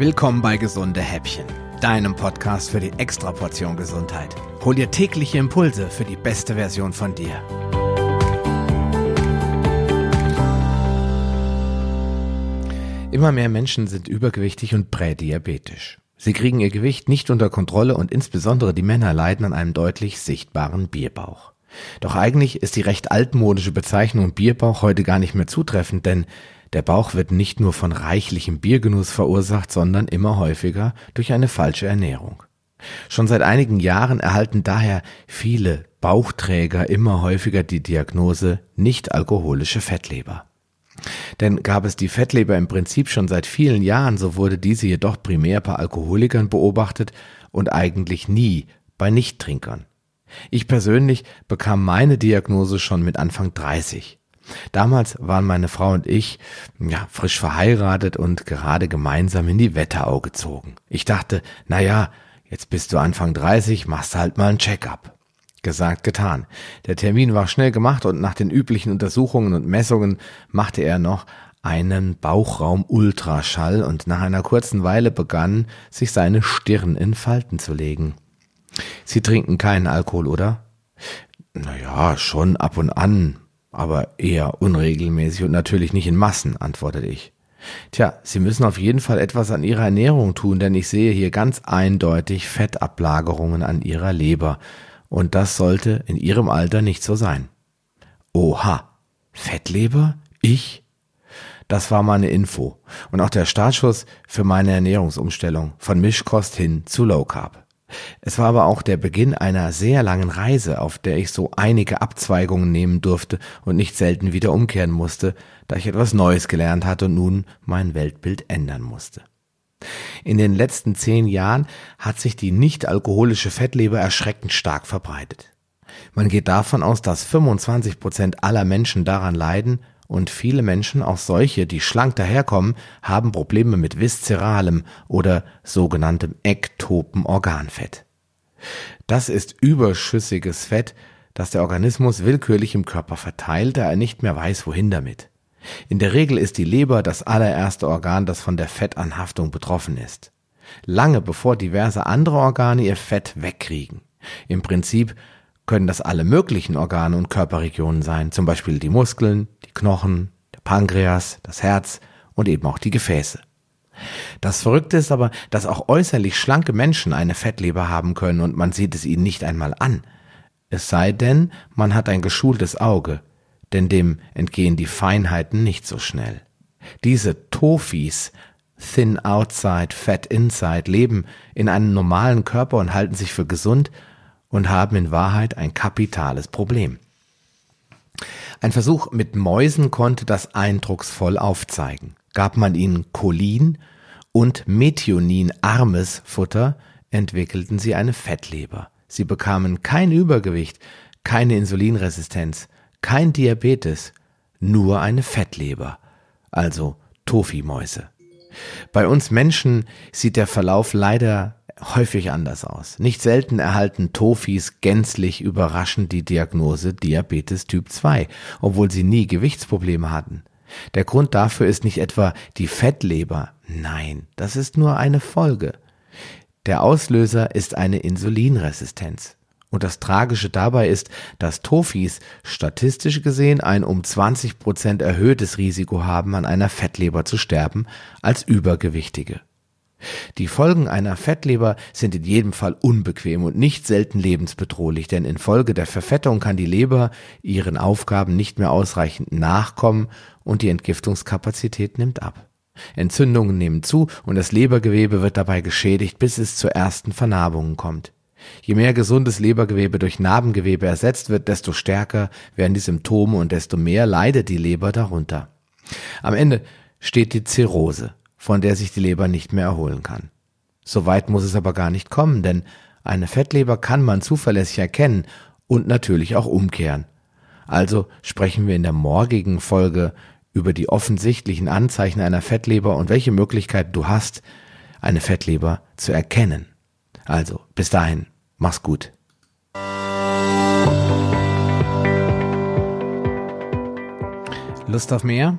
Willkommen bei Gesunde Häppchen, deinem Podcast für die Extraportion Gesundheit. Hol dir tägliche Impulse für die beste Version von dir. Immer mehr Menschen sind übergewichtig und prädiabetisch. Sie kriegen ihr Gewicht nicht unter Kontrolle und insbesondere die Männer leiden an einem deutlich sichtbaren Bierbauch. Doch eigentlich ist die recht altmodische Bezeichnung Bierbauch heute gar nicht mehr zutreffend, denn der Bauch wird nicht nur von reichlichem Biergenuss verursacht, sondern immer häufiger durch eine falsche Ernährung. Schon seit einigen Jahren erhalten daher viele Bauchträger immer häufiger die Diagnose nicht alkoholische Fettleber. Denn gab es die Fettleber im Prinzip schon seit vielen Jahren, so wurde diese jedoch primär bei Alkoholikern beobachtet und eigentlich nie bei Nichttrinkern. Ich persönlich bekam meine Diagnose schon mit Anfang 30. Damals waren meine Frau und ich ja frisch verheiratet und gerade gemeinsam in die Wetterau gezogen. Ich dachte, na ja, jetzt bist du Anfang 30, machst halt mal ein Check-up. Gesagt, getan. Der Termin war schnell gemacht und nach den üblichen Untersuchungen und Messungen machte er noch einen Bauchraum-Ultraschall und nach einer kurzen Weile begann sich seine Stirn in Falten zu legen. Sie trinken keinen Alkohol, oder? Naja, schon ab und an, aber eher unregelmäßig und natürlich nicht in Massen, antwortete ich. Tja, Sie müssen auf jeden Fall etwas an Ihrer Ernährung tun, denn ich sehe hier ganz eindeutig Fettablagerungen an Ihrer Leber. Und das sollte in Ihrem Alter nicht so sein. Oha, Fettleber? Ich? Das war meine Info und auch der Startschuss für meine Ernährungsumstellung von Mischkost hin zu Low Carb. Es war aber auch der Beginn einer sehr langen Reise, auf der ich so einige Abzweigungen nehmen durfte und nicht selten wieder umkehren musste, da ich etwas Neues gelernt hatte und nun mein Weltbild ändern musste. In den letzten zehn Jahren hat sich die nicht-alkoholische Fettleber erschreckend stark verbreitet. Man geht davon aus, dass 25 Prozent aller Menschen daran leiden und viele Menschen, auch solche, die schlank daherkommen, haben Probleme mit viszeralem oder sogenanntem ektopen Organfett. Das ist überschüssiges Fett, das der Organismus willkürlich im Körper verteilt, da er nicht mehr weiß, wohin damit. In der Regel ist die Leber das allererste Organ, das von der Fettanhaftung betroffen ist. Lange bevor diverse andere Organe ihr Fett wegkriegen. Im Prinzip können das alle möglichen Organe und Körperregionen sein, zum Beispiel die Muskeln, die Knochen, der Pankreas, das Herz und eben auch die Gefäße. Das Verrückte ist aber, dass auch äußerlich schlanke Menschen eine Fettleber haben können und man sieht es ihnen nicht einmal an. Es sei denn, man hat ein geschultes Auge, denn dem entgehen die Feinheiten nicht so schnell. Diese Tofis, thin outside, fat inside, leben in einem normalen Körper und halten sich für gesund und haben in Wahrheit ein kapitales Problem. Ein Versuch mit Mäusen konnte das eindrucksvoll aufzeigen. Gab man ihnen Cholin und Methionin-armes Futter, entwickelten sie eine Fettleber. Sie bekamen kein Übergewicht, keine Insulinresistenz, kein Diabetes, nur eine Fettleber, also Tofi-Mäuse. Bei uns Menschen sieht der Verlauf leider häufig anders aus. Nicht selten erhalten Tofis gänzlich überraschend die Diagnose Diabetes Typ 2, obwohl sie nie Gewichtsprobleme hatten. Der Grund dafür ist nicht etwa die Fettleber, nein, das ist nur eine Folge. Der Auslöser ist eine Insulinresistenz. Und das Tragische dabei ist, dass Tofis statistisch gesehen ein um 20 Prozent erhöhtes Risiko haben, an einer Fettleber zu sterben, als Übergewichtige. Die Folgen einer Fettleber sind in jedem Fall unbequem und nicht selten lebensbedrohlich, denn infolge der Verfettung kann die Leber ihren Aufgaben nicht mehr ausreichend nachkommen und die Entgiftungskapazität nimmt ab. Entzündungen nehmen zu und das Lebergewebe wird dabei geschädigt, bis es zu ersten Vernarbungen kommt. Je mehr gesundes Lebergewebe durch Narbengewebe ersetzt wird, desto stärker werden die Symptome und desto mehr leidet die Leber darunter. Am Ende steht die Zirrhose, von der sich die Leber nicht mehr erholen kann. So weit muss es aber gar nicht kommen, denn eine Fettleber kann man zuverlässig erkennen und natürlich auch umkehren. Also sprechen wir in der morgigen Folge über die offensichtlichen Anzeichen einer Fettleber und welche Möglichkeiten du hast, eine Fettleber zu erkennen. Also, bis dahin, mach's gut. Lust auf mehr?